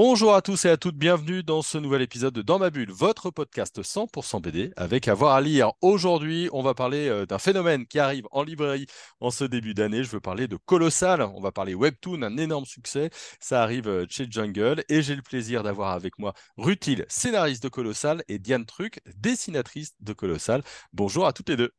Bonjour à tous et à toutes, bienvenue dans ce nouvel épisode de Dans ma bulle, votre podcast 100% BD avec avoir à lire. Aujourd'hui, on va parler euh, d'un phénomène qui arrive en librairie en ce début d'année. Je veux parler de Colossal, on va parler Webtoon, un énorme succès. Ça arrive euh, chez Jungle et j'ai le plaisir d'avoir avec moi Rutil, scénariste de Colossal, et Diane Truc, dessinatrice de Colossal. Bonjour à toutes les deux.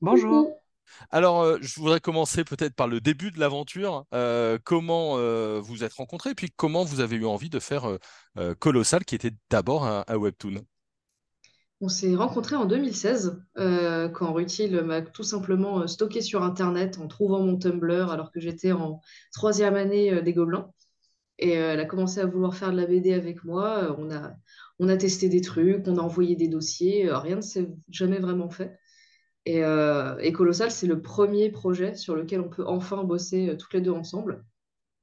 Bonjour. Alors, euh, je voudrais commencer peut-être par le début de l'aventure. Euh, comment euh, vous êtes rencontrés puis comment vous avez eu envie de faire Colossal, qui était d'abord un, webtoon? On s'est rencontrés en 2016, quand Rutil m'a tout simplement stocké sur Internet en trouvant mon Tumblr alors que j'étais en troisième année des Gobelins. Et elle a commencé à vouloir faire de la BD avec moi. On a, on a testé des trucs, on a envoyé des dossiers. rien ne s'est jamais vraiment fait. Euh, et, Colossal, c'est le premier projet sur lequel on peut enfin bosser euh, toutes les deux ensemble.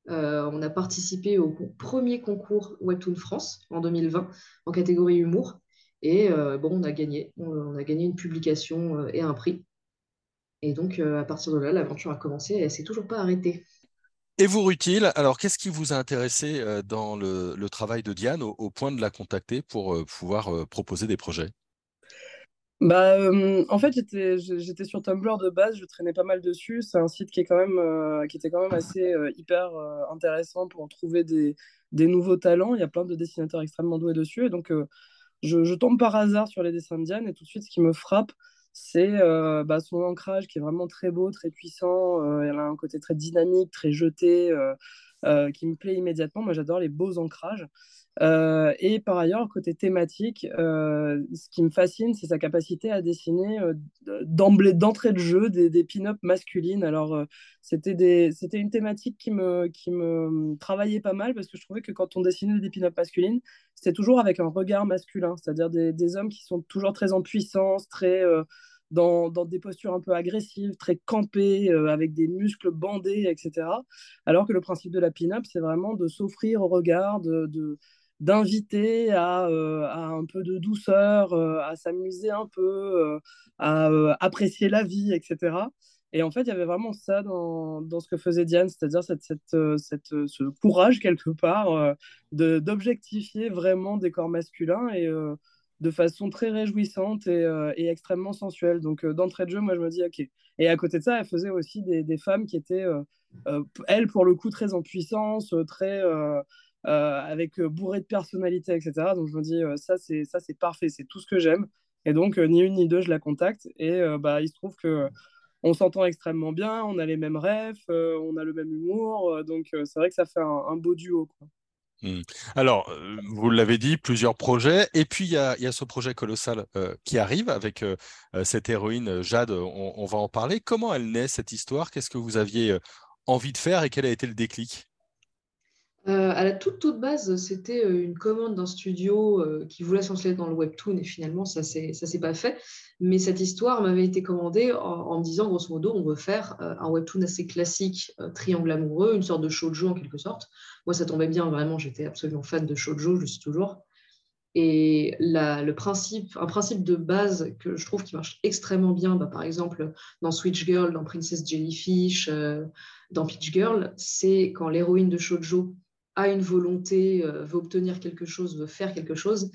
Euh, on a participé au premier concours Webtoon France en 2020 en catégorie humour. Et bon, on a gagné. On, a gagné une publication et un prix. Et donc, à partir de là, l'aventure a commencé et elle s'est toujours pas arrêtée. Et vous, Rutil, alors qu'est-ce qui vous a intéressé dans le, travail de Diane au, point de la contacter pour pouvoir proposer des projets? Bah, en fait, j'étais, sur Tumblr de base, je traînais pas mal dessus. C'est un site qui, est quand même, qui était quand même assez hyper intéressant pour trouver des, des, nouveaux talents. Il y a plein de dessinateurs extrêmement doués dessus. Et donc, je, je, tombe par hasard sur les dessins de Diane. Et tout de suite, ce qui me frappe, c'est bah, son ancrage qui est vraiment très beau, très puissant. elle a un côté très dynamique, très jeté, qui me plaît immédiatement. Moi, j'adore les beaux ancrages. Euh, et par ailleurs, côté thématique, euh, ce qui me fascine, c'est sa capacité à dessiner euh, d'emblée, d'entrée de jeu des, pin-up masculines. Alors, c'était, c'était une thématique qui me, qui me travaillait pas mal parce que je trouvais que quand on dessinait des pin-up masculines, c'était toujours avec un regard masculin, c'est-à-dire des, hommes qui sont toujours très en puissance, très dans, des postures un peu agressives, très campées, avec des muscles bandés, etc. Alors que le principe de la pin-up, c'est vraiment de s'offrir au regard, de d'inviter à, euh, à, un peu de douceur, euh, à s'amuser un peu, euh, à apprécier la vie, etc. Et en fait, il y avait vraiment ça dans, dans ce que faisait Diane, c'est-à-dire cette, cette, cette, ce courage, quelque part, d'objectifier vraiment des corps masculins et de façon très réjouissante et, extrêmement sensuelle. Donc, d'entrée de jeu, moi, je me dis, OK. Et à côté de ça, elle faisait aussi des, des femmes qui étaient, elles, pour le coup, très en puissance, très avec euh, bourré de personnalité, etc. Donc je me dis, euh, ça c'est ça c'est parfait, c'est tout ce que j'aime. Et donc ni une ni deux, je la contacte. Et bah, il se trouve que on s'entend extrêmement bien, on a les mêmes rêves, on a le même humour. donc c'est vrai que ça fait un, beau duo. Mmh. Alors, vous l'avez dit, plusieurs projets. Et puis, il y a, y a, ce projet colossal qui arrive avec cette héroïne Jade. On, va en parler. Comment elle naît, cette histoire? Qu'est-ce que vous aviez envie de faire? Et quel a été le déclic? Euh, à la toute, toute base, c'était euh, une commande d'un studio euh, qui voulait s'enseigner dans le webtoon et finalement, ça ne s'est pas fait. Mais cette histoire m'avait été commandée en, me disant, grosso modo, on veut faire un webtoon assez classique, triangle amoureux, une sorte de shoujo en quelque sorte. Moi, ça tombait bien, vraiment, j'étais absolument fan de shoujo, je suis toujours. Et le principe, un principe de base que je trouve qui marche extrêmement bien, bah, par exemple dans Switch Girl, dans Princess Jellyfish, dans Peach Girl, c'est quand l'héroïne de shoujo a une volonté, euh, veut obtenir quelque chose, veut faire quelque chose,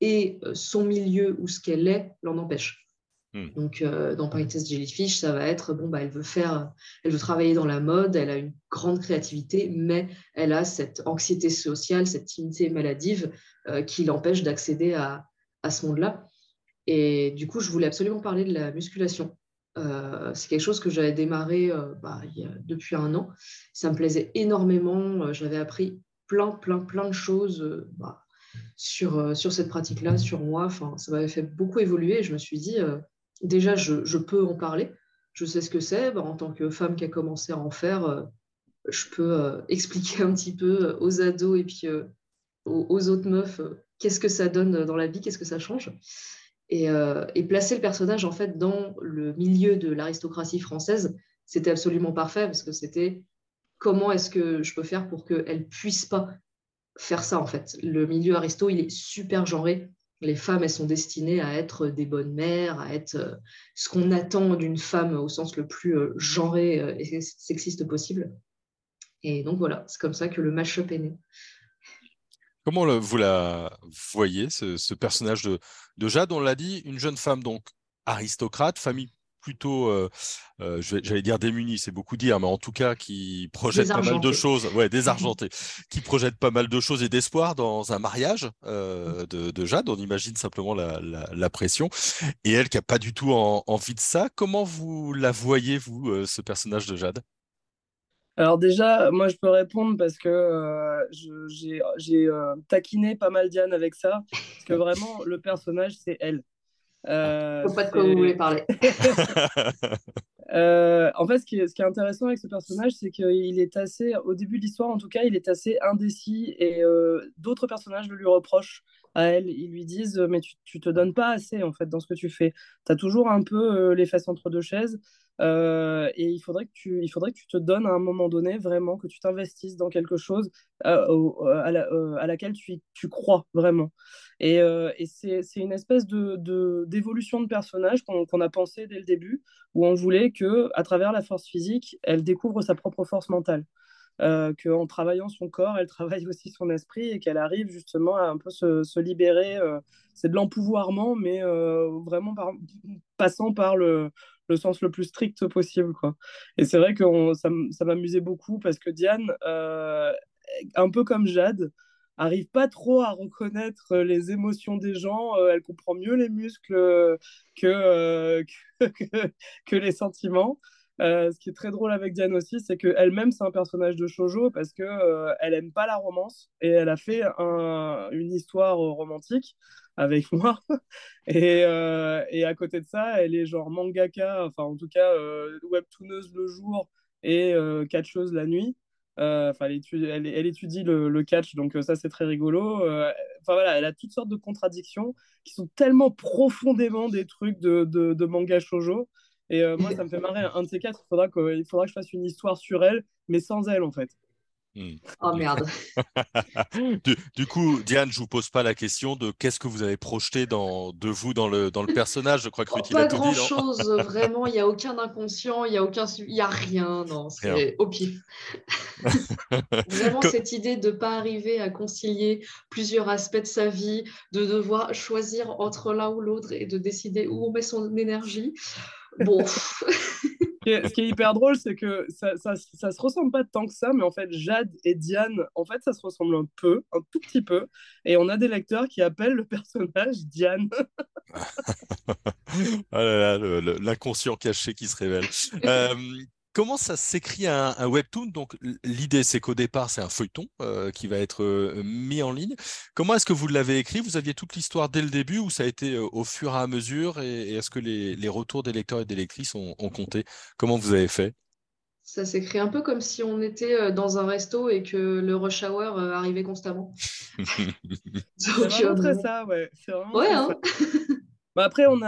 et euh, son milieu ou ce qu'elle est l'en empêche. Hmm. Donc, euh, dans Princess Jellyfish, ça va être bon, bah, elle veut faire, elle veut travailler dans la mode, elle a une grande créativité, mais elle a cette anxiété sociale, cette timidité maladive qui l'empêche d'accéder à, à, ce monde-là. Et du coup, je voulais absolument parler de la musculation. c'est quelque chose que j'avais démarré bah, il y a, depuis un an. Ça me plaisait énormément. J'avais appris plein, plein, plein de choses euh, bah, sur, euh, sur cette pratique-là, sur moi. Enfin, ça m'avait fait beaucoup évoluer et je me suis dit, euh, déjà, je, je, peux en parler. Je sais ce que c'est. Bah, en tant que femme qui a commencé à en faire, je peux expliquer un petit peu aux ados et puis aux, autres meufs qu'est-ce que ça donne dans la vie, qu'est-ce que ça change. Et, et, placer le personnage en fait dans le milieu de l'aristocratie française, c'était absolument parfait parce que c'était comment est-ce que je peux faire pour qu'elle ne puisse pas faire ça en fait? Le milieu aristo, il est super genré. Les femmes, elles sont destinées à être des bonnes mères, à être euh, ce qu'on attend d'une femme au sens le plus euh, genré euh, et sexiste possible. Et donc voilà, c'est comme ça que le mash-up est né. Comment vous la voyez, ce, personnage de, de Jade? On l'a dit, une jeune femme donc aristocrate, famille plutôt, euh, euh, j'allais dire démunis, c'est beaucoup dire, mais en tout cas qui projette pas mal de choses, ouais, désargenté, qui projette pas mal de choses et d'espoir dans un mariage euh, de, Jade. On imagine simplement la, pression. Et elle qui a pas du tout envie de ça. Comment vous la voyez, vous, ce personnage de Jade? Alors déjà, moi je peux répondre parce que j'ai taquiné pas mal Diane avec ça, parce que vraiment le personnage c'est elle. Euh, Je sais pas de quoi vous voulez parler. Euh, en fait, ce qui, est, ce qui, est, intéressant avec ce personnage, c'est qu'il est assez, au début de l'histoire en tout cas, il est assez indécis et euh, d'autres personnages le lui reprochent à elle. Ils lui disent Mais tu, tu te donnes pas assez en fait dans ce que tu fais. Tu as toujours un peu les fesses entre deux chaises. Euh, et il faudrait, que tu, il faudrait que tu te donnes à un moment donné vraiment, que tu t'investisses dans quelque chose euh, à, à, laquelle tu, tu, crois vraiment. Et, euh, et c'est, une espèce de, d'évolution de personnage qu'on, a pensé dès le début, où on voulait que à travers la force physique, elle découvre sa propre force mentale. Euh, qu'en travaillant son corps, elle travaille aussi son esprit et qu'elle arrive justement à un peu se, se libérer. c'est de l'empouvoirment, mais vraiment passant par le, le sens le plus strict possible. Quoi. Et c'est vrai que ça, ça m'amusait beaucoup parce que Diane, euh, un peu comme Jade, arrive pas trop à reconnaître les émotions des gens. Euh, elle comprend mieux les muscles euh, que, que, que, les sentiments. ce qui est très drôle avec Diane aussi, c'est qu'elle-même, c'est un personnage de shoujo parce qu'elle elle aime pas la romance et elle a fait un, une histoire romantique avec moi. Et, euh, et, à côté de ça, elle est genre mangaka, enfin en tout cas euh, webtooneuse le jour et euh, catcheuse la nuit. Euh, enfin, elle, étudie, elle, elle étudie le, le, catch, donc ça c'est très rigolo. Enfin voilà, elle a toutes sortes de contradictions qui sont tellement profondément des trucs de, de, de manga shoujo. Et moi, ça me fait marrer. Un de ces quatre, il faudra, que, il faudra que je fasse une histoire sur elle, mais sans elle en fait. Hmm. Oh merde. du, coup, Diane, je vous pose pas la question de qu'est-ce que vous avez projeté dans, de vous dans le, dans le personnage. Je crois que Ruth, oh, Pas grand chose, vraiment. Il n'y a aucun inconscient, il n'y a aucun, il y a rien. Non, c'est au pif. vraiment cette idée de ne pas arriver à concilier plusieurs aspects de sa vie, de devoir choisir entre l'un ou l'autre et de décider où on met son énergie. Bon. Ce qui est hyper drôle, c'est que ça, ça, se ressemble pas tant que ça, mais en fait, Jade et Diane, en fait, ça se ressemble un peu, un tout petit peu. Et on a des lecteurs qui appellent le personnage Diane. oh là là, l'inconscient caché qui se révèle. Euh, Comment ça s'écrit un, webtoon? Donc l'idée c'est qu'au départ c'est un feuilleton euh, qui va être euh, mis en ligne. Comment est-ce que vous l'avez écrit? Vous aviez toute l'histoire dès le début ou ça a été euh, au fur et à mesure? Et, est-ce que les, retours des lecteurs et des lectrices ont, compté? Comment vous avez fait? Ça s'écrit un peu comme si on était dans un resto et que le rush hour arrivait constamment. c'est vraiment très ça, ouais. ouais, hein bah, après, on,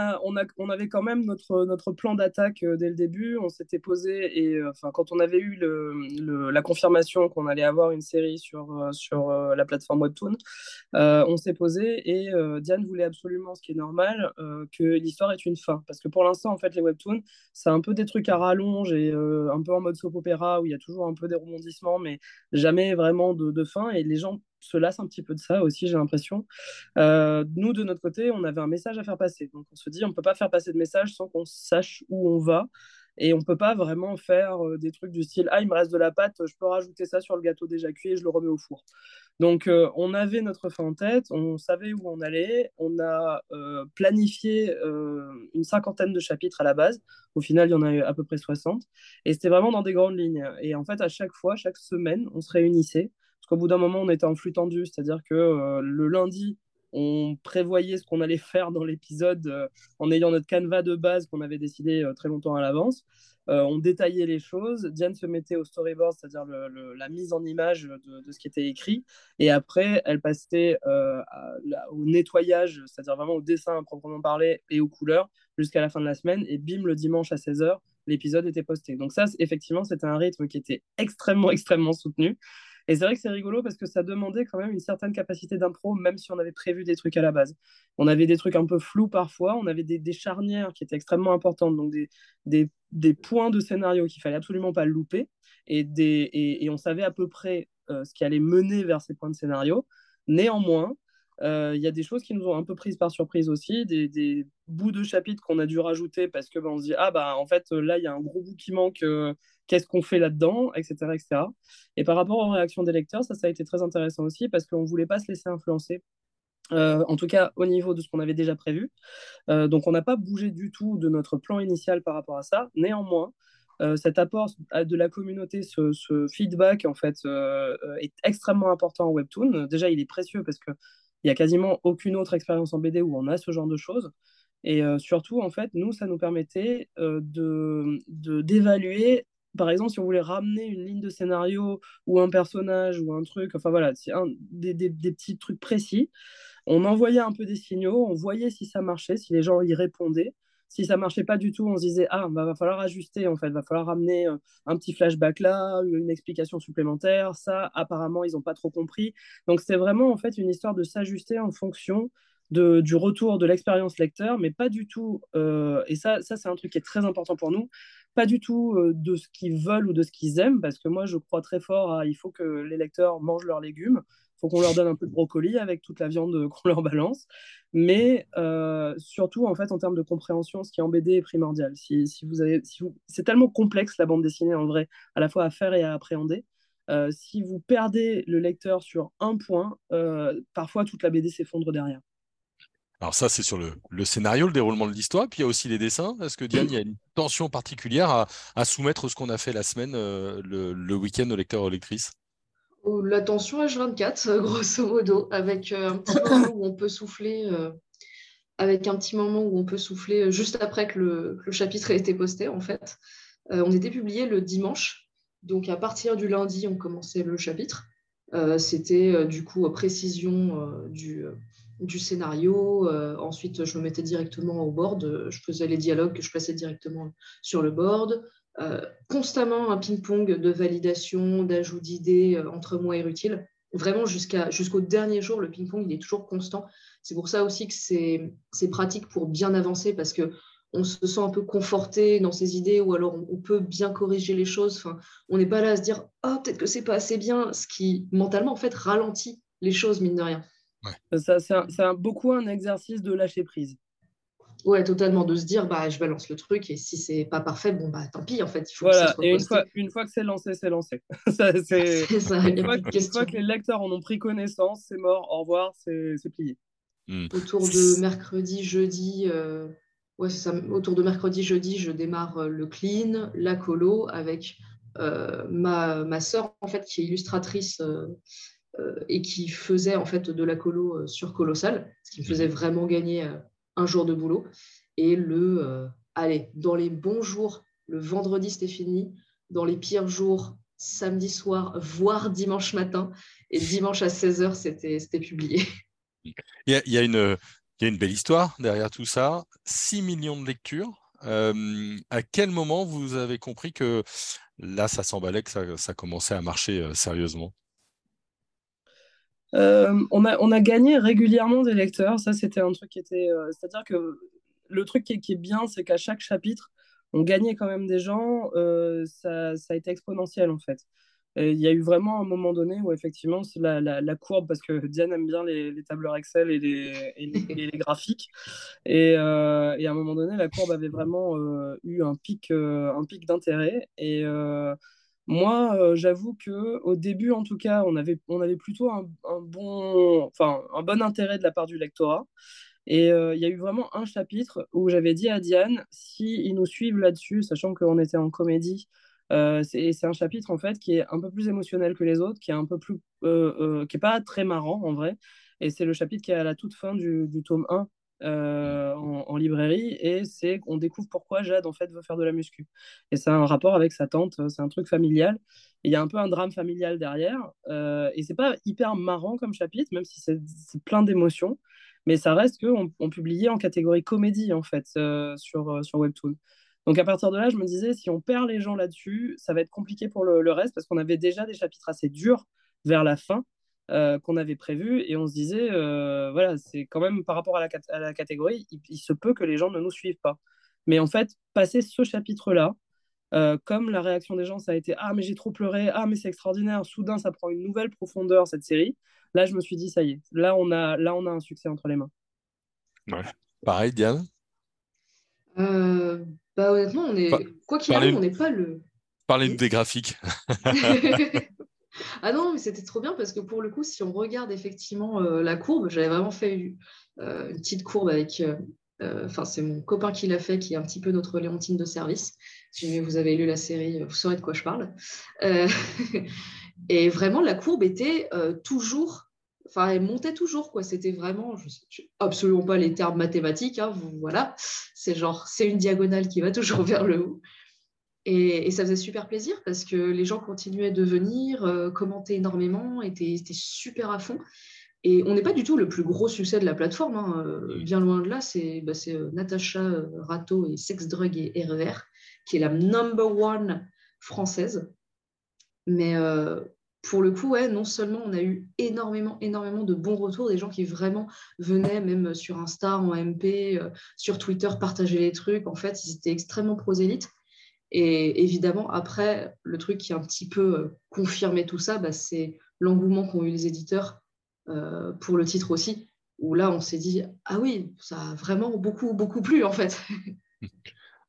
avait quand même notre, plan d'attaque euh, dès le début. On s'était posé, et euh, enfin, quand on avait eu la confirmation qu'on allait avoir une série sur, euh, la plateforme Webtoon, on s'est posé et Diane voulait absolument, ce qui est normal, que l'histoire ait une fin. Parce que pour l'instant, en fait, les Webtoons, c'est un peu des trucs à rallonge et un peu en mode soap opéra où il y a toujours un peu des rebondissements, mais jamais vraiment de, de fin. Et les gens se lasse un petit peu de ça aussi, j'ai l'impression. Euh, nous, de notre côté, on avait un message à faire passer. Donc, on se dit, on ne peut pas faire passer de message sans qu'on sache où on va. Et on ne peut pas vraiment faire euh, des trucs du style Ah, il me reste de la pâte, je peux rajouter ça sur le gâteau déjà cuit et je le remets au four. Donc, euh, on avait notre fin en tête, on savait où on allait, on a planifié une cinquantaine de chapitres à la base. Au final, il y en a eu à peu près 60. Et c'était vraiment dans des grandes lignes. Et en fait, à chaque fois, chaque semaine, on se réunissait qu'au bout d'un moment, on était en flux tendu, c'est-à-dire que euh, le lundi, on prévoyait ce qu'on allait faire dans l'épisode euh, en ayant notre canevas de base qu'on avait décidé euh, très longtemps à l'avance. on détaillait les choses. Diane se mettait au storyboard, c'est-à-dire la mise en image de, ce qui était écrit. Et après, elle passait au nettoyage, c'est-à-dire vraiment au dessin à proprement parler et aux couleurs jusqu'à la fin de la semaine. Et bim, le dimanche à 16h, l'épisode était posté. Donc ça, effectivement, c'était un rythme qui était extrêmement, extrêmement soutenu. Et c'est vrai que c'est rigolo parce que ça demandait quand même une certaine capacité d'impro, même si on avait prévu des trucs à la base. On avait des trucs un peu flous parfois, on avait des, charnières qui étaient extrêmement importantes, donc des, points de scénario qu'il fallait absolument pas louper, et, on savait à peu près euh, ce qui allait mener vers ces points de scénario. Néanmoins, euh, il y a des choses qui nous ont un peu prises par surprise aussi, des, bouts de chapitres qu'on a dû rajouter parce que ben, on se dit ah bah en fait là il y a un gros bout qui manque, euh, qu'est-ce qu'on fait là-dedans, etc., etc. Et par rapport aux réactions des lecteurs, ça ça a été très intéressant aussi parce qu'on voulait pas se laisser influencer. Euh, en tout cas au niveau de ce qu'on avait déjà prévu. donc on n'a pas bougé du tout de notre plan initial par rapport à ça. Néanmoins, cet apport de la communauté, ce, ce feedback en fait est extrêmement important en webtoon. Déjà, il est précieux parce que il n'y a quasiment aucune autre expérience en BD où on a ce genre de choses. Et euh, surtout, en fait, nous, ça nous permettait euh, de d'évaluer, par exemple, si on voulait ramener une ligne de scénario ou un personnage ou un truc, enfin voilà, un, des, des, petits trucs précis, on envoyait un peu des signaux, on voyait si ça marchait, si les gens y répondaient. Si ça marchait pas du tout, on se disait ah bah, va falloir ajuster en fait, va falloir ramener euh, un petit flashback là, une explication supplémentaire. Ça apparemment ils n'ont pas trop compris. Donc c'est vraiment en fait une histoire de s'ajuster en fonction de, du retour de l'expérience lecteur, mais pas du tout. Euh, et ça, ça c'est un truc qui est très important pour nous. Pas du tout euh, de ce qu'ils veulent ou de ce qu'ils aiment, parce que moi je crois très fort à il faut que les lecteurs mangent leurs légumes faut qu'on leur donne un peu de brocoli avec toute la viande qu'on leur balance. Mais euh, surtout, en fait, en termes de compréhension, ce qui est en BD est primordial. Si, vous avez, si vous... C'est tellement complexe la bande dessinée en vrai, à la fois à faire et à appréhender. Euh, si vous perdez le lecteur sur un point, euh, parfois toute la BD s'effondre derrière. Alors ça, c'est sur le, scénario, le déroulement de l'histoire, puis il y a aussi les dessins. Est-ce que Diane, il y a une tension particulière à, soumettre ce qu'on a fait la semaine, le, le week-end aux lecteurs et aux lectrices la tension H24, grosso modo, avec euh, un petit moment où on peut souffler, euh, avec un petit moment où on peut souffler euh, juste après que le, chapitre ait été posté, en fait. on était publié le dimanche, donc à partir du lundi, on commençait le chapitre. C'était du coup précision du, du scénario. ensuite, je me mettais directement au board. Je faisais les dialogues que je passais directement sur le board. Euh, constamment un ping-pong de validation, d'ajout d'idées euh, entre moi et Rutil. Vraiment, jusqu'au dernier jour, le ping-pong, il est toujours constant. C'est pour ça aussi que c'est, c'est pratique pour bien avancer parce que on se sent un peu conforté dans ses idées ou alors on, peut bien corriger les choses. Enfin, on n'est pas là à se dire oh peut-être que c'est pas assez bien, ce qui mentalement en fait ralentit les choses mine de rien. Ça, c'est, beaucoup un exercice de lâcher prise. Ouais, totalement, de se dire, bah, je balance le truc et si c'est pas parfait, bon, bah, tant pis, en fait. Il faut voilà, et une fois, une fois, que c'est lancé, c'est lancé. ça, c'est... ça, une, fois, que les lecteurs en ont pris connaissance, c'est mort, au revoir, c'est, c'est plié. Hmm. Autour de mercredi, jeudi, euh... ouais, ça. autour de mercredi, jeudi, je démarre euh, le clean, la colo avec euh, ma, ma soeur, en fait, qui est illustratrice. Euh, et qui faisait en fait de la colo sur Colossal, ce qui me faisait hmm. vraiment gagner un jour de boulot. Et le, euh, allez, dans les bons jours, le vendredi, c'était fini. Dans les pires jours, samedi soir, voire dimanche matin. Et dimanche à 16h, c'était publié. Il y, a, il, y a une, il y a une belle histoire derrière tout ça. 6 millions de lectures. Euh, à quel moment vous avez compris que là, ça s'emballait, que ça, ça, commençait à marcher euh, sérieusement? Euh, on, a, on a gagné régulièrement des lecteurs. Ça, c'était un truc qui était. Euh, c'est-à-dire que le truc qui est, bien, c'est qu'à chaque chapitre, on gagnait quand même des gens. Euh, ça, ça, a été exponentiel, en fait. Il y a eu vraiment un moment donné où, effectivement, la, la, la courbe, parce que Diane aime bien les, tableurs Excel et les, et les, graphiques. Et, et, à un moment donné, la courbe avait vraiment eu un pic, pic d'intérêt. Et. Moi, euh, j'avoue que au début, en tout cas, on avait, on avait plutôt un, bon, un bon intérêt de la part du lectorat. Et euh, il y a eu vraiment un chapitre où j'avais dit à Diane, si ils nous suivent là-dessus, sachant qu'on était en comédie, euh, c'est un chapitre en fait qui est un peu plus émotionnel que les autres, qui est un peu plus, qui est pas très marrant en vrai. Et c'est le chapitre qui est à la toute fin du, du tome 1 euh, en, librairie et c'est qu'on découvre pourquoi Jade en fait veut faire de la muscu. Et c'est un rapport avec sa tante, c'est un truc familial. Il y a un peu un drame familial derrière euh, et c'est pas hyper marrant comme chapitre, même si c'est plein d'émotions, mais ça reste qu'on on publiait en catégorie comédie en fait euh, sur, sur Webtoon. Donc à partir de là, je me disais, si on perd les gens là-dessus, ça va être compliqué pour le, le reste parce qu'on avait déjà des chapitres assez durs vers la fin qu'on avait prévu et on se disait, voilà, c'est quand même par rapport à la, à la catégorie, il, se peut que les gens ne nous suivent pas. Mais en fait, passer ce chapitre-là, comme la réaction des gens, ça a été Ah, mais j'ai trop pleuré, ah, mais c'est extraordinaire, soudain, ça prend une nouvelle profondeur, cette série. Là, je me suis dit, ça y est, là, on a, là, on a un succès entre les mains. Pareil, Diane? Euh, bah, Honnêtement, on est... quoi qu'il arrive, on n'est pas le. Parlez des graphiques. ah non, mais c'était trop bien parce que pour le coup, si on regarde effectivement euh, la courbe, j'avais vraiment fait euh, une petite courbe avec. Enfin, c'est mon copain qui l'a fait, qui est un petit peu notre Léontine de service. Si vous avez lu la série, vous saurez de quoi je parle. et vraiment, la courbe était toujours enfin, elle montait toujours, quoi. C'était vraiment, je sais absolument pas les termes mathématiques, hein, voilà. C'est genre, c'est une diagonale qui va toujours vers le haut. Et, ça faisait super plaisir parce que les gens continuaient de venir, euh, commenter énormément, étaient, super à fond. Et on n'est pas du tout le plus gros succès de la plateforme, hein, euh, bien loin de là. C'est bah, euh, Natacha Rato et Sex, Drug et RER, qui est la number one française. Mais pour le coup, ouais, non seulement on a eu énormément, énormément de bons retours, des gens qui vraiment venaient, même sur Insta, en MP, euh, sur Twitter, partager les trucs. En fait, ils étaient extrêmement prosélytes. Et évidemment, après, le truc qui a un petit peu euh, confirmé tout ça, bah, c'est l'engouement qu'ont eu les éditeurs euh, pour le titre aussi, où là, on s'est dit, ah oui, ça a vraiment beaucoup, beaucoup plu, en fait.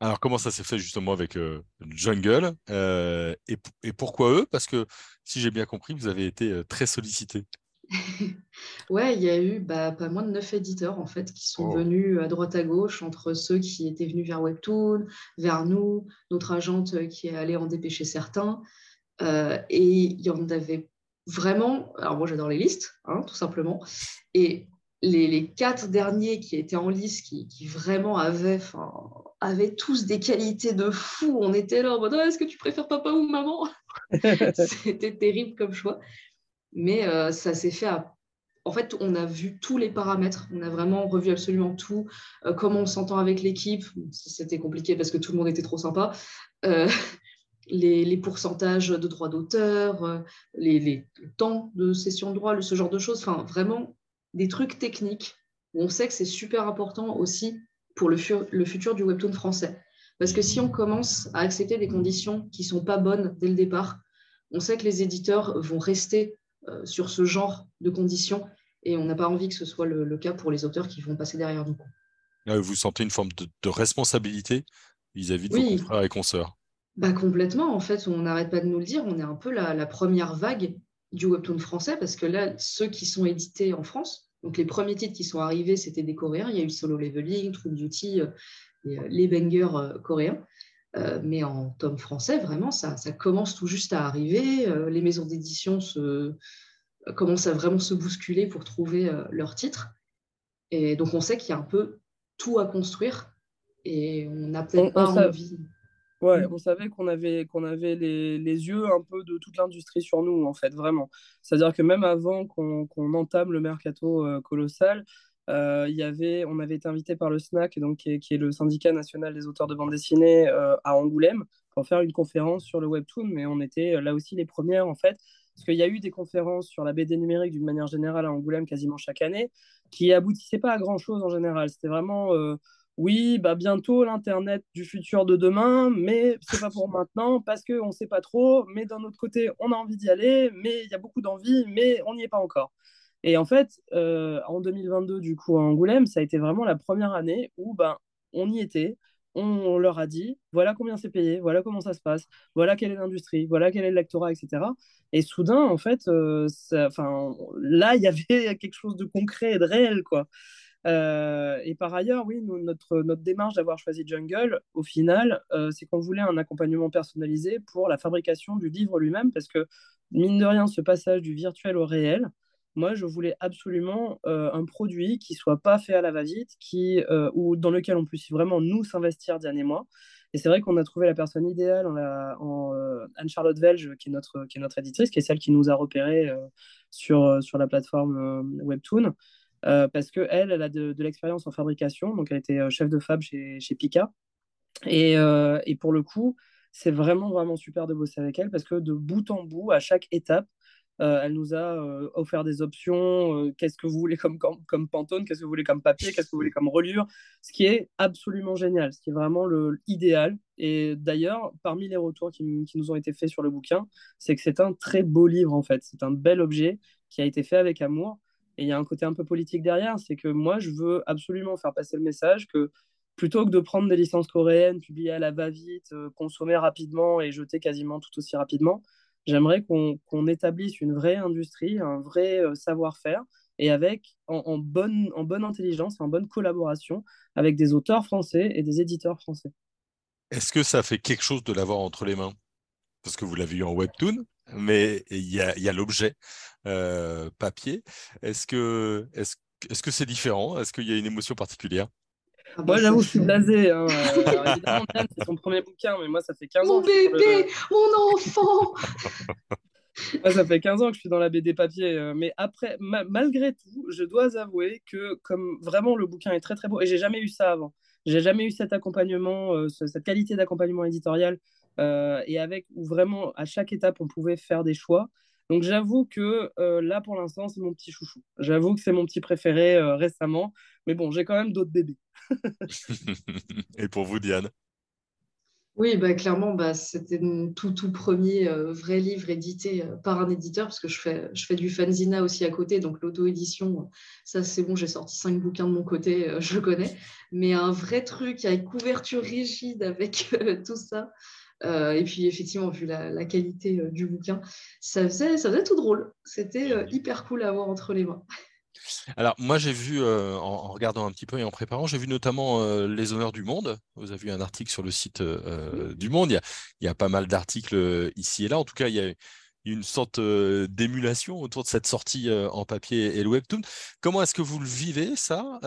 Alors, comment ça s'est fait justement avec euh, Jungle euh, et, pourquoi eux? Parce que si j'ai bien compris, vous avez été très sollicité. ouais, il y a eu bah, pas moins de neuf éditeurs en fait qui sont oh. venus à droite à gauche entre ceux qui étaient venus vers Webtoon, vers nous, notre agente qui est allée en dépêcher certains. et il y en avait vraiment. Alors, moi j'adore les listes, hein, tout simplement. Et les, quatre derniers qui étaient en lice, qui, vraiment avaient, avaient tous des qualités de fou. On était là en mode ah, est-ce que tu préfères papa ou maman? C'était terrible comme choix. Mais euh, ça s'est fait En fait, on a vu tous les paramètres, on a vraiment revu absolument tout, euh, comment on s'entend avec l'équipe. C'était compliqué parce que tout le monde était trop sympa. Euh, les, pourcentages de droits d'auteur, les, les, temps de session de droit, ce genre de choses. Enfin, vraiment, des trucs techniques où on sait que c'est super important aussi pour le, futur du webtoon français. Parce que si on commence à accepter des conditions qui ne sont pas bonnes dès le départ, on sait que les éditeurs vont rester euh, sur ce genre de conditions et on n'a pas envie que ce soit le, cas pour les auteurs qui vont passer derrière nous. Vous sentez une forme de, responsabilité vis-à-vis de vos frères et consoeurs? Bah, Complètement, en fait, on n'arrête pas de nous le dire, on est un peu la première vague du webtoon français parce que là, ceux qui sont édités en France, donc les premiers titres qui sont arrivés, c'était des Coréens. Il y a eu Solo Leveling, True Duty, euh, euh, les bangers euh, coréens. mais en tome français, vraiment, ça, ça, commence tout juste à arriver. les maisons d'édition se, commencent à vraiment se bousculer pour trouver leurs titres. Et donc, on sait qu'il y a un peu tout à construire et on n'a peut-être pas envie. Ouais, mmh. on savait qu'on avait, qu'on avait les, les, yeux un peu de toute l'industrie sur nous, en fait, vraiment. C'est-à-dire que même avant qu'on entame le mercato euh, colossal, euh, y avait, on avait été invité par le SNAC, donc, qui est, le syndicat national des auteurs de bande dessinée euh, à Angoulême, pour faire une conférence sur le webtoon, mais on était là aussi les premières, en fait, parce qu'il y a eu des conférences sur la BD numérique d'une manière générale à Angoulême quasiment chaque année, qui aboutissaient pas à grand-chose en général. C'était vraiment oui, bah bientôt l'Internet du futur de demain, mais c'est pas pour maintenant parce qu'on ne sait pas trop, mais d'un autre côté, on a envie d'y aller, mais il y a beaucoup d'envie, mais on n'y est pas encore. Et en fait, euh, en 2022, du coup, à Angoulême, ça a été vraiment la première année où ben, on y était, on, leur a dit, voilà combien c'est payé, voilà comment ça se passe, voilà quelle est l'industrie, voilà quel est le lectorat, etc. Et soudain, en fait, euh, là, il y avait quelque chose de concret et de réel, quoi. Euh, et par ailleurs, oui, notre, notre démarche d'avoir choisi Jungle, au final, euh, c'est qu'on voulait un accompagnement personnalisé pour la fabrication du livre lui-même, parce que, mine de rien, ce passage du virtuel au réel, moi, je voulais absolument euh, un produit qui soit pas fait à la va-vite, qui, ou dans lequel on puisse vraiment nous s'investir, Diane et moi. Et c'est vrai qu'on a trouvé la personne idéale en, en Anne-Charlotte Velge, qui est, notre, qui est notre éditrice, qui est celle qui nous a repérés sur, sur la plateforme Webtoon. Euh, parce qu'elle, elle a de, l'expérience en fabrication, donc elle était euh, chef de fab chez, chez Pika. Et, euh, et, pour le coup, c'est vraiment, vraiment super de bosser avec elle parce que de bout en bout, à chaque étape, elle nous a offert des options. qu'est-ce que vous voulez comme, comme, Pantone Qu'est-ce que vous voulez comme papier Qu'est-ce que vous voulez comme reliure Ce qui est absolument génial, ce qui est vraiment l'idéal. Et d'ailleurs, parmi les retours qui, qui, nous ont été faits sur le bouquin, c'est que c'est un très beau livre en fait. C'est un bel objet qui a été fait avec amour. Et il y a un côté un peu politique derrière, c'est que moi, je veux absolument faire passer le message que plutôt que de prendre des licences coréennes, publiées à la va-vite, euh, consommer rapidement et jeter quasiment tout aussi rapidement, j'aimerais qu'on établisse une vraie industrie, un vrai euh, savoir-faire, et avec en, bonne, en bonne intelligence, en bonne collaboration avec des auteurs français et des éditeurs français. Est-ce que ça fait quelque chose de l'avoir entre les mains? Parce que vous l'avez eu en webtoon, mais il y a, l'objet euh, papier. Est-ce que est-ce, est-ce que c'est différent? Est-ce qu'il y a une émotion particulière? Ah moi, bah, j'avoue, je suis blasé. Hein. Évidemment, c'est son premier bouquin, mais moi, ça fait 15 ans. Mon bébé, mon enfant moi, ça fait 15 ans que je suis dans la BD papier. Euh, mais après, malgré tout, je dois avouer que, comme vraiment le bouquin est très très beau, et j'ai jamais eu ça avant. J'ai jamais eu cet accompagnement, euh, cette qualité d'accompagnement éditorial, euh, et avec où vraiment à chaque étape on pouvait faire des choix. Donc j'avoue que là pour l'instant c'est mon petit chouchou. J'avoue que c'est mon petit préféré récemment. Mais bon, j'ai quand même d'autres bébés. Et pour vous, Diane? Oui, bah, clairement, bah, c'était mon tout, tout premier euh, vrai livre édité euh, par un éditeur, parce que je fais, je fais du fanzina aussi à côté, donc l'auto-édition, ça c'est bon, j'ai sorti cinq bouquins de mon côté, euh, je connais. Mais un vrai truc avec couverture rigide, avec tout ça, et puis effectivement, vu la, la qualité du bouquin, ça faisait, ça faisait tout drôle. C'était hyper cool à avoir entre les mains. Alors, moi, j'ai vu, euh, en, regardant un petit peu et en préparant, j'ai vu notamment euh, les honneurs du monde. Vous avez vu un article sur le site euh, du Monde. Il y, a, il y a pas mal d'articles ici et là. En tout cas, il y a une sorte d'émulation autour de cette sortie en papier et le webtoon. Comment est-ce que vous le vivez ça?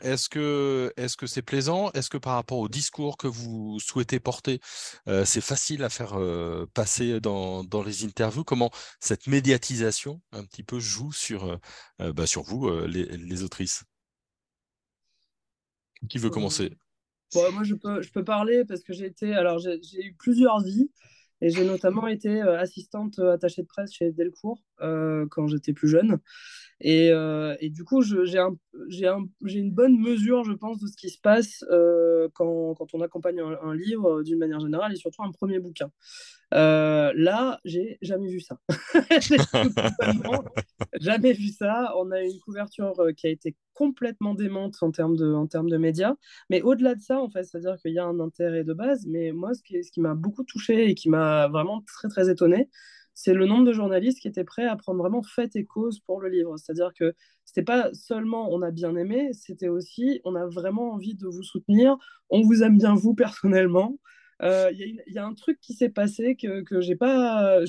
Est-ce que est-ce que c'est plaisant? Est-ce que par rapport au discours que vous souhaitez porter, c'est facile à faire passer dans, dans, les interviews? Comment cette médiatisation un petit peu joue sur bah, sur vous les, les, autrices? Qui veut commencer? moi, je peux, je peux parler parce que j'ai été. Alors, j'ai eu plusieurs vies. Et j'ai notamment été euh, assistante euh, attachée de presse chez Delcourt euh, quand j'étais plus jeune. Et, et du coup, j'ai un, un, une bonne mesure, je pense, de ce qui se passe quand, quand, on accompagne un, livre d'une manière générale et surtout un premier bouquin. là, j'ai jamais vu ça. jamais vu ça. On a une couverture qui a été complètement démente en termes de, en termes de médias. Mais au-delà de ça, en fait, c'est-à-dire qu'il y a un intérêt de base. Mais moi, ce qui, ce qui m'a beaucoup touché et qui m'a vraiment très, très étonné, c'est le nombre de journalistes qui étaient prêts à prendre vraiment fait et cause pour le livre. C'est-à-dire que c'était pas seulement on a bien aimé, c'était aussi on a vraiment envie de vous soutenir, on vous aime bien vous personnellement. Euh, Il y, a un truc qui s'est passé que, que j'ai pas,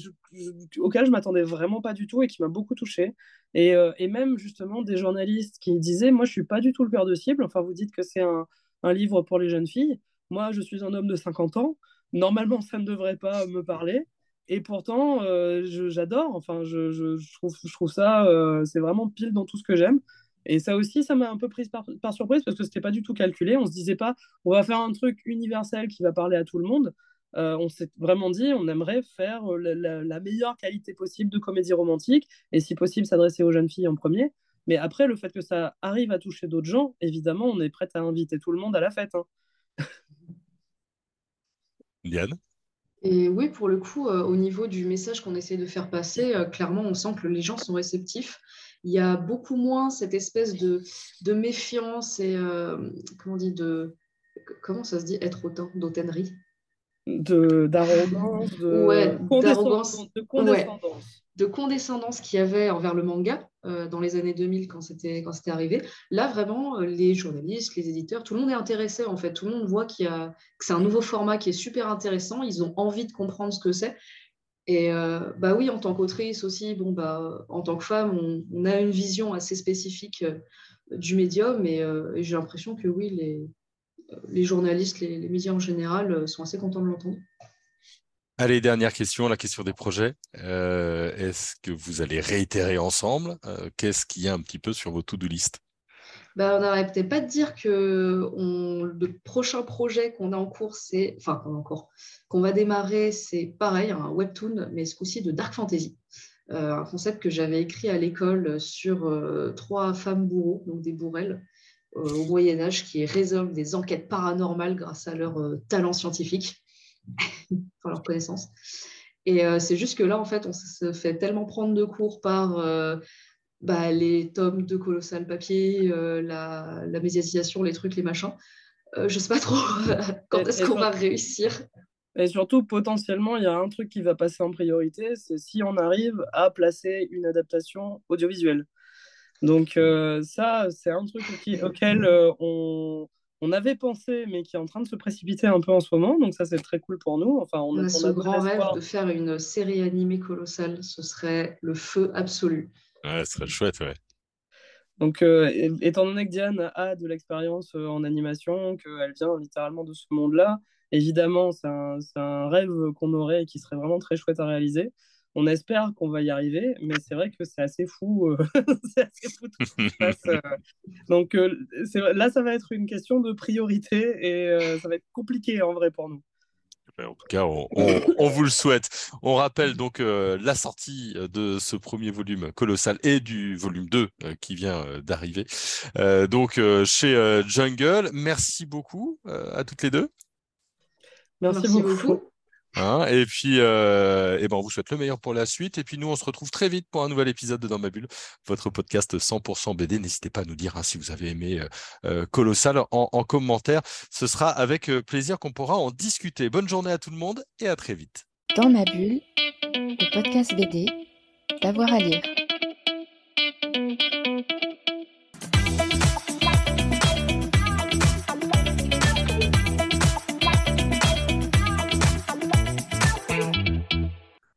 auquel je m'attendais vraiment pas du tout et qui m'a beaucoup touché. Et, euh, et, même justement des journalistes qui disaient Moi, je suis pas du tout le cœur de cible. Enfin, vous dites que c'est un, un, livre pour les jeunes filles. Moi, je suis un homme de 50 ans. Normalement, ça ne devrait pas me parler. Et pourtant, euh, j'adore. Enfin, je, trouve, ça, euh, c'est vraiment pile dans tout ce que j'aime. Et ça aussi, ça m'a un peu prise par, surprise parce que c'était pas du tout calculé. On se disait pas, on va faire un truc universel qui va parler à tout le monde. Euh, on s'est vraiment dit, on aimerait faire la, meilleure qualité possible de comédie romantique et si possible s'adresser aux jeunes filles en premier. Mais après, le fait que ça arrive à toucher d'autres gens, évidemment, on est prêt à inviter tout le monde à la fête. Hein. Diane et oui, pour le coup, euh, au niveau du message qu'on essaie de faire passer, euh, clairement, on sent que les gens sont réceptifs. Il y a beaucoup moins cette espèce de, de méfiance et, euh, comment on dit, de, comment ça se dit, être autant, d'autainerie D'arrogance, de, ouais, condescendance. De condescendance de condescendance qu'il y avait envers le manga dans les années 2000 quand c'était quand c'était arrivé. Là, vraiment, euh, les journalistes, les éditeurs, tout le monde est intéressé en fait. Tout le monde voit qu'il y a, que c'est un nouveau format qui est super intéressant. Ils ont envie de comprendre ce que c'est. Et euh, bah oui, en tant qu'autrice aussi, bon bah en tant que femme, on, a une vision assez spécifique du médium et, j'ai l'impression que oui, les, journalistes, les médias en général sont assez contents de l'entendre. Allez, dernière question, la question des projets. Euh, est-ce que vous allez réitérer ensemble? Euh, Qu'est-ce qu'il y a un petit peu sur vos to-do list? Bah, on n'arrête peut-être pas de dire que le prochain projet qu'on a en cours, c'est, enfin qu'on a en cours, qu'on va démarrer, c'est pareil, un webtoon, mais ce coup-ci de dark fantasy. un concept que j'avais écrit à l'école sur trois femmes bourreaux, donc des bourrelles, au Moyen Âge, qui résolvent des enquêtes paranormales grâce à leur talent scientifique, enfin leur connaissance. Et c'est juste que là, en fait, on se fait tellement prendre de cours par bah, les tomes de colossal papier, la, la, médiatisation, les trucs, les machins. je ne sais pas trop quand est-ce qu'on va réussir. Et surtout, potentiellement, il y a un truc qui va passer en priorité, c'est si on arrive à placer une adaptation audiovisuelle. Donc euh, ça, c'est un truc auquel euh, on, on, avait pensé, mais qui est en train de se précipiter un peu en ce moment. Donc ça, c'est très cool pour nous. Enfin, on, a, ce grand rêve de faire une série animée colossale. Ce serait le feu absolu. Ouais, ce serait chouette, ouais. Donc, euh, étant donné que Diane a de l'expérience en animation, qu'elle vient littéralement de ce monde-là, évidemment, c'est un, un, rêve qu'on aurait et qui serait vraiment très chouette à réaliser. On espère qu'on va y arriver, mais c'est vrai que c'est assez fou. Euh, c'est assez fou tout ce qui se passe. Euh. Donc euh, là, ça va être une question de priorité et ça va être compliqué en vrai pour nous. En tout cas, on, vous le souhaite. On rappelle donc la sortie de ce premier volume colossal et du volume 2 qui vient d'arriver. donc chez Jungle, merci beaucoup à toutes les deux. Merci, beaucoup. Hein, et puis, euh, et ben, on vous souhaite le meilleur pour la suite. Et puis, nous, on se retrouve très vite pour un nouvel épisode de Dans ma bulle, votre podcast 100% BD. N'hésitez pas à nous dire hein, si vous avez aimé euh, euh, Colossal en, en, commentaire. Ce sera avec plaisir qu'on pourra en discuter. Bonne journée à tout le monde et à très vite. Dans ma bulle, le podcast BD, d'avoir à lire.